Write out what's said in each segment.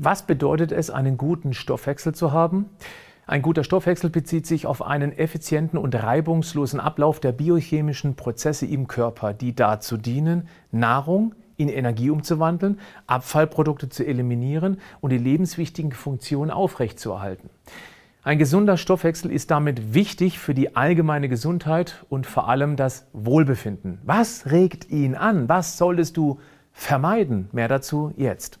Was bedeutet es, einen guten Stoffwechsel zu haben? Ein guter Stoffwechsel bezieht sich auf einen effizienten und reibungslosen Ablauf der biochemischen Prozesse im Körper, die dazu dienen, Nahrung in Energie umzuwandeln, Abfallprodukte zu eliminieren und die lebenswichtigen Funktionen aufrechtzuerhalten. Ein gesunder Stoffwechsel ist damit wichtig für die allgemeine Gesundheit und vor allem das Wohlbefinden. Was regt ihn an? Was solltest du vermeiden? Mehr dazu jetzt.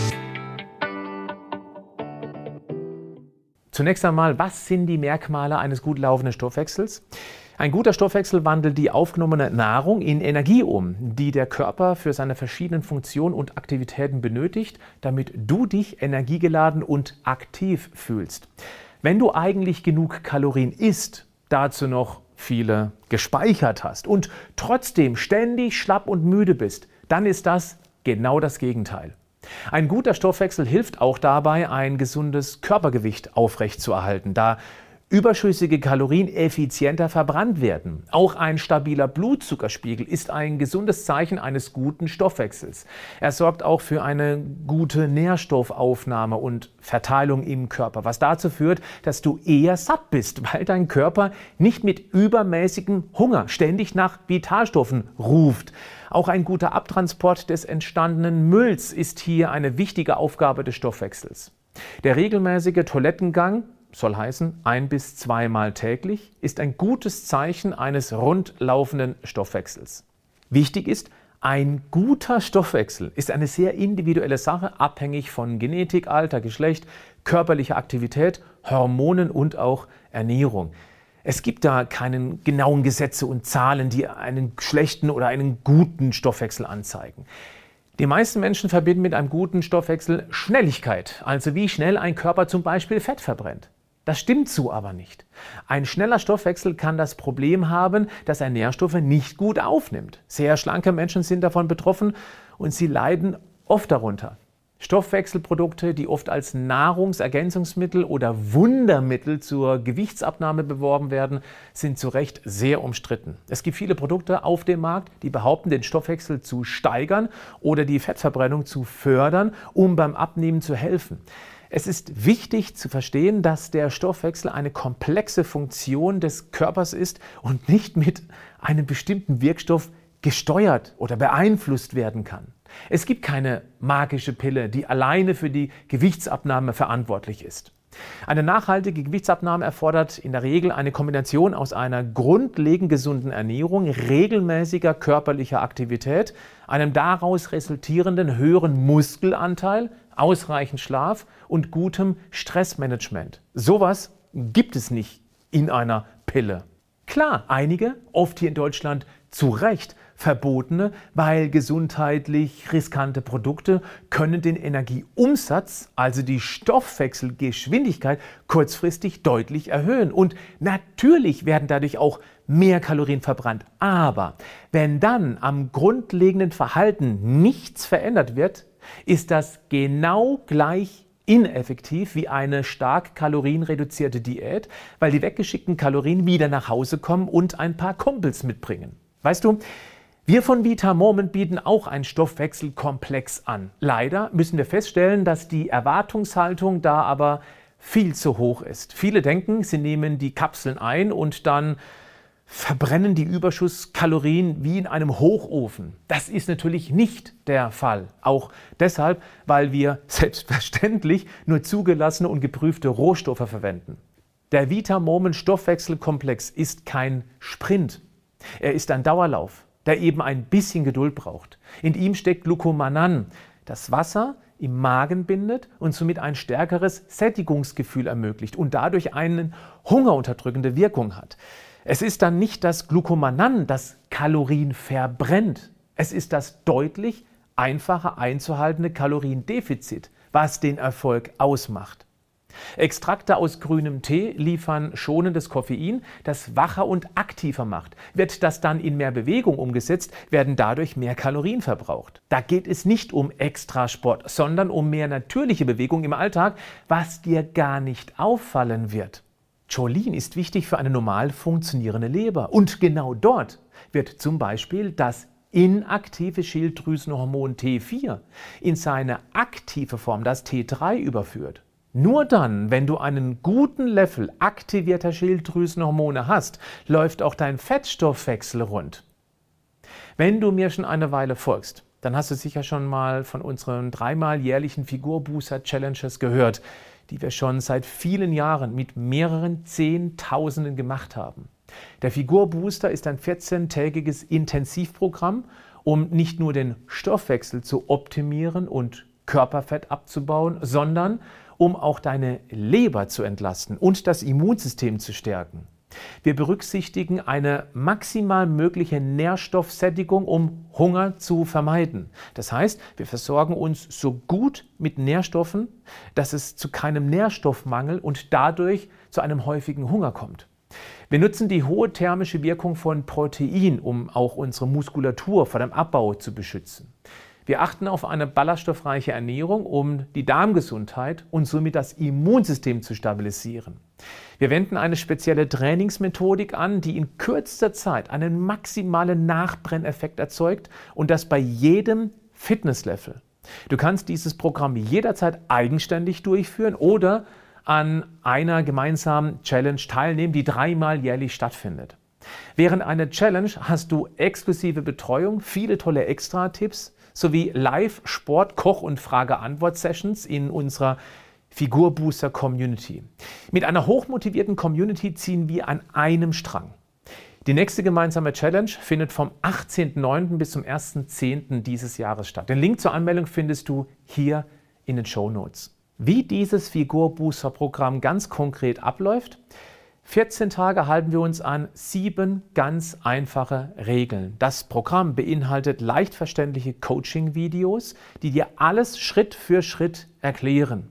Zunächst einmal, was sind die Merkmale eines gut laufenden Stoffwechsels? Ein guter Stoffwechsel wandelt die aufgenommene Nahrung in Energie um, die der Körper für seine verschiedenen Funktionen und Aktivitäten benötigt, damit du dich energiegeladen und aktiv fühlst. Wenn du eigentlich genug Kalorien isst, dazu noch viele gespeichert hast und trotzdem ständig schlapp und müde bist, dann ist das genau das Gegenteil. Ein guter Stoffwechsel hilft auch dabei, ein gesundes Körpergewicht aufrechtzuerhalten, da überschüssige Kalorien effizienter verbrannt werden. Auch ein stabiler Blutzuckerspiegel ist ein gesundes Zeichen eines guten Stoffwechsels. Er sorgt auch für eine gute Nährstoffaufnahme und Verteilung im Körper, was dazu führt, dass du eher satt bist, weil dein Körper nicht mit übermäßigem Hunger ständig nach Vitalstoffen ruft. Auch ein guter Abtransport des entstandenen Mülls ist hier eine wichtige Aufgabe des Stoffwechsels. Der regelmäßige Toilettengang soll heißen ein bis zweimal täglich, ist ein gutes Zeichen eines rundlaufenden Stoffwechsels. Wichtig ist, ein guter Stoffwechsel ist eine sehr individuelle Sache, abhängig von Genetik, Alter, Geschlecht, körperlicher Aktivität, Hormonen und auch Ernährung. Es gibt da keine genauen Gesetze und Zahlen, die einen schlechten oder einen guten Stoffwechsel anzeigen. Die meisten Menschen verbinden mit einem guten Stoffwechsel Schnelligkeit, also wie schnell ein Körper zum Beispiel Fett verbrennt. Das stimmt so aber nicht. Ein schneller Stoffwechsel kann das Problem haben, dass er Nährstoffe nicht gut aufnimmt. Sehr schlanke Menschen sind davon betroffen und sie leiden oft darunter. Stoffwechselprodukte, die oft als Nahrungsergänzungsmittel oder Wundermittel zur Gewichtsabnahme beworben werden, sind zu Recht sehr umstritten. Es gibt viele Produkte auf dem Markt, die behaupten, den Stoffwechsel zu steigern oder die Fettverbrennung zu fördern, um beim Abnehmen zu helfen. Es ist wichtig zu verstehen, dass der Stoffwechsel eine komplexe Funktion des Körpers ist und nicht mit einem bestimmten Wirkstoff gesteuert oder beeinflusst werden kann. Es gibt keine magische Pille, die alleine für die Gewichtsabnahme verantwortlich ist. Eine nachhaltige Gewichtsabnahme erfordert in der Regel eine Kombination aus einer grundlegend gesunden Ernährung, regelmäßiger körperlicher Aktivität, einem daraus resultierenden höheren Muskelanteil, ausreichend Schlaf und gutem Stressmanagement. Sowas gibt es nicht in einer Pille. Klar, einige, oft hier in Deutschland zu Recht, verbotene, weil gesundheitlich riskante Produkte können den Energieumsatz, also die Stoffwechselgeschwindigkeit, kurzfristig deutlich erhöhen. Und natürlich werden dadurch auch mehr Kalorien verbrannt. Aber wenn dann am grundlegenden Verhalten nichts verändert wird, ist das genau gleich ineffektiv wie eine stark kalorienreduzierte Diät, weil die weggeschickten Kalorien wieder nach Hause kommen und ein paar Kumpels mitbringen. Weißt du, wir von Vita Moment bieten auch einen Stoffwechselkomplex an. Leider müssen wir feststellen, dass die Erwartungshaltung da aber viel zu hoch ist. Viele denken, sie nehmen die Kapseln ein und dann verbrennen die Überschusskalorien wie in einem Hochofen. Das ist natürlich nicht der Fall. Auch deshalb, weil wir selbstverständlich nur zugelassene und geprüfte Rohstoffe verwenden. Der Vita Moment Stoffwechselkomplex ist kein Sprint. Er ist ein Dauerlauf, der eben ein bisschen Geduld braucht. In ihm steckt Glucomanan, das Wasser im Magen bindet und somit ein stärkeres Sättigungsgefühl ermöglicht und dadurch eine hungerunterdrückende Wirkung hat. Es ist dann nicht das Glucomanan, das Kalorien verbrennt. Es ist das deutlich einfacher einzuhaltende Kaloriendefizit, was den Erfolg ausmacht. Extrakte aus grünem Tee liefern schonendes Koffein, das wacher und aktiver macht. Wird das dann in mehr Bewegung umgesetzt, werden dadurch mehr Kalorien verbraucht. Da geht es nicht um Extrasport, sondern um mehr natürliche Bewegung im Alltag, was dir gar nicht auffallen wird. Cholin ist wichtig für eine normal funktionierende Leber. Und genau dort wird zum Beispiel das inaktive Schilddrüsenhormon T4 in seine aktive Form, das T3, überführt. Nur dann, wenn du einen guten Level aktivierter Schilddrüsenhormone hast, läuft auch dein Fettstoffwechsel rund. Wenn du mir schon eine Weile folgst, dann hast du sicher schon mal von unseren dreimal jährlichen Figurbooster Challenges gehört, die wir schon seit vielen Jahren mit mehreren Zehntausenden gemacht haben. Der Figurbooster ist ein 14-tägiges Intensivprogramm, um nicht nur den Stoffwechsel zu optimieren und Körperfett abzubauen, sondern um auch deine Leber zu entlasten und das Immunsystem zu stärken. Wir berücksichtigen eine maximal mögliche Nährstoffsättigung, um Hunger zu vermeiden. Das heißt, wir versorgen uns so gut mit Nährstoffen, dass es zu keinem Nährstoffmangel und dadurch zu einem häufigen Hunger kommt. Wir nutzen die hohe thermische Wirkung von Protein, um auch unsere Muskulatur vor dem Abbau zu beschützen. Wir achten auf eine ballaststoffreiche Ernährung, um die Darmgesundheit und somit das Immunsystem zu stabilisieren. Wir wenden eine spezielle Trainingsmethodik an, die in kürzester Zeit einen maximalen Nachbrenneffekt erzeugt und das bei jedem Fitnesslevel. Du kannst dieses Programm jederzeit eigenständig durchführen oder an einer gemeinsamen Challenge teilnehmen, die dreimal jährlich stattfindet. Während einer Challenge hast du exklusive Betreuung, viele tolle Extra-Tipps, sowie Live-Sport-, Koch- und Frage-Antwort-Sessions in unserer Figurbooster Community. Mit einer hochmotivierten Community ziehen wir an einem Strang. Die nächste gemeinsame Challenge findet vom 18.09. bis zum 1.10. dieses Jahres statt. Den Link zur Anmeldung findest du hier in den Show Notes. Wie dieses Figurbooster-Programm ganz konkret abläuft, 14 Tage halten wir uns an sieben ganz einfache Regeln. Das Programm beinhaltet leicht verständliche Coaching-Videos, die dir alles Schritt für Schritt erklären.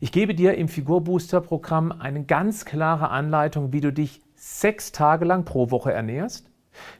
Ich gebe dir im Figurbooster-Programm eine ganz klare Anleitung, wie du dich sechs Tage lang pro Woche ernährst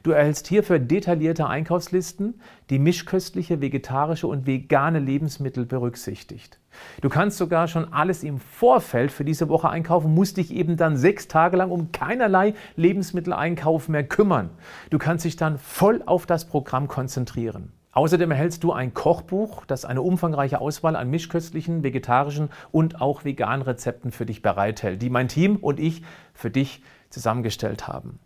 Du erhältst hierfür detaillierte Einkaufslisten, die mischköstliche, vegetarische und vegane Lebensmittel berücksichtigt. Du kannst sogar schon alles im Vorfeld für diese Woche einkaufen, musst dich eben dann sechs Tage lang um keinerlei Lebensmitteleinkauf mehr kümmern. Du kannst dich dann voll auf das Programm konzentrieren. Außerdem erhältst du ein Kochbuch, das eine umfangreiche Auswahl an mischköstlichen, vegetarischen und auch veganen Rezepten für dich bereithält, die mein Team und ich für dich zusammengestellt haben.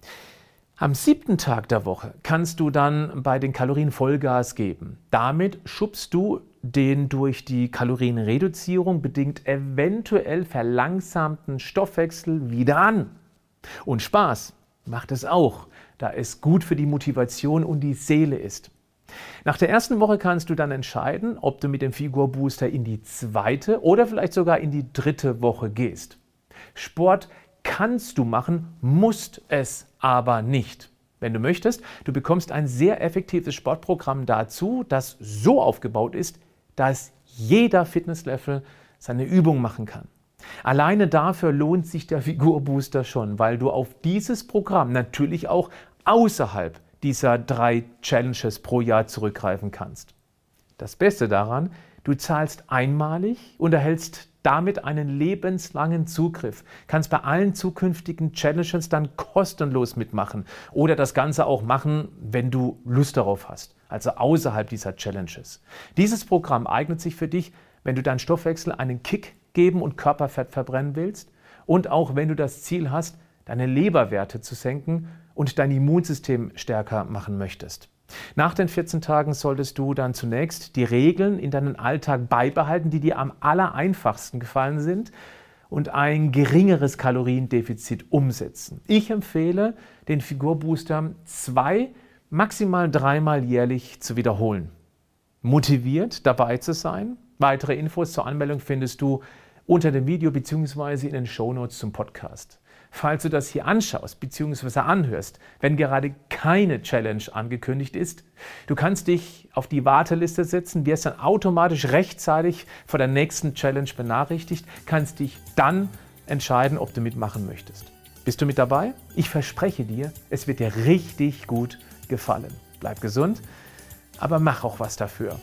Am siebten Tag der Woche kannst du dann bei den Kalorien Vollgas geben. Damit schubst du den durch die Kalorienreduzierung bedingt eventuell verlangsamten Stoffwechsel wieder an. Und Spaß macht es auch, da es gut für die Motivation und die Seele ist. Nach der ersten Woche kannst du dann entscheiden, ob du mit dem Figurbooster in die zweite oder vielleicht sogar in die dritte Woche gehst. Sport kannst du machen, musst es aber nicht. Wenn du möchtest, du bekommst ein sehr effektives Sportprogramm dazu, das so aufgebaut ist, dass jeder Fitnesslevel seine Übung machen kann. Alleine dafür lohnt sich der Figurbooster schon, weil du auf dieses Programm natürlich auch außerhalb dieser drei Challenges pro Jahr zurückgreifen kannst. Das Beste daran, du zahlst einmalig und erhältst damit einen lebenslangen Zugriff. Kannst bei allen zukünftigen Challenges dann kostenlos mitmachen oder das Ganze auch machen, wenn du Lust darauf hast, also außerhalb dieser Challenges. Dieses Programm eignet sich für dich, wenn du deinen Stoffwechsel einen Kick geben und Körperfett verbrennen willst und auch wenn du das Ziel hast, deine Leberwerte zu senken und dein Immunsystem stärker machen möchtest. Nach den 14 Tagen solltest du dann zunächst die Regeln in deinen Alltag beibehalten, die dir am allereinfachsten gefallen sind und ein geringeres Kaloriendefizit umsetzen. Ich empfehle, den Figurbooster zwei, maximal dreimal jährlich zu wiederholen. Motiviert dabei zu sein. Weitere Infos zur Anmeldung findest du unter dem Video bzw. in den Shownotes zum Podcast. Falls du das hier anschaust bzw. anhörst, wenn gerade keine Challenge angekündigt ist. Du kannst dich auf die Warteliste setzen, wirst dann automatisch rechtzeitig vor der nächsten Challenge benachrichtigt, kannst dich dann entscheiden, ob du mitmachen möchtest. Bist du mit dabei? Ich verspreche dir, es wird dir richtig gut gefallen. Bleib gesund, aber mach auch was dafür.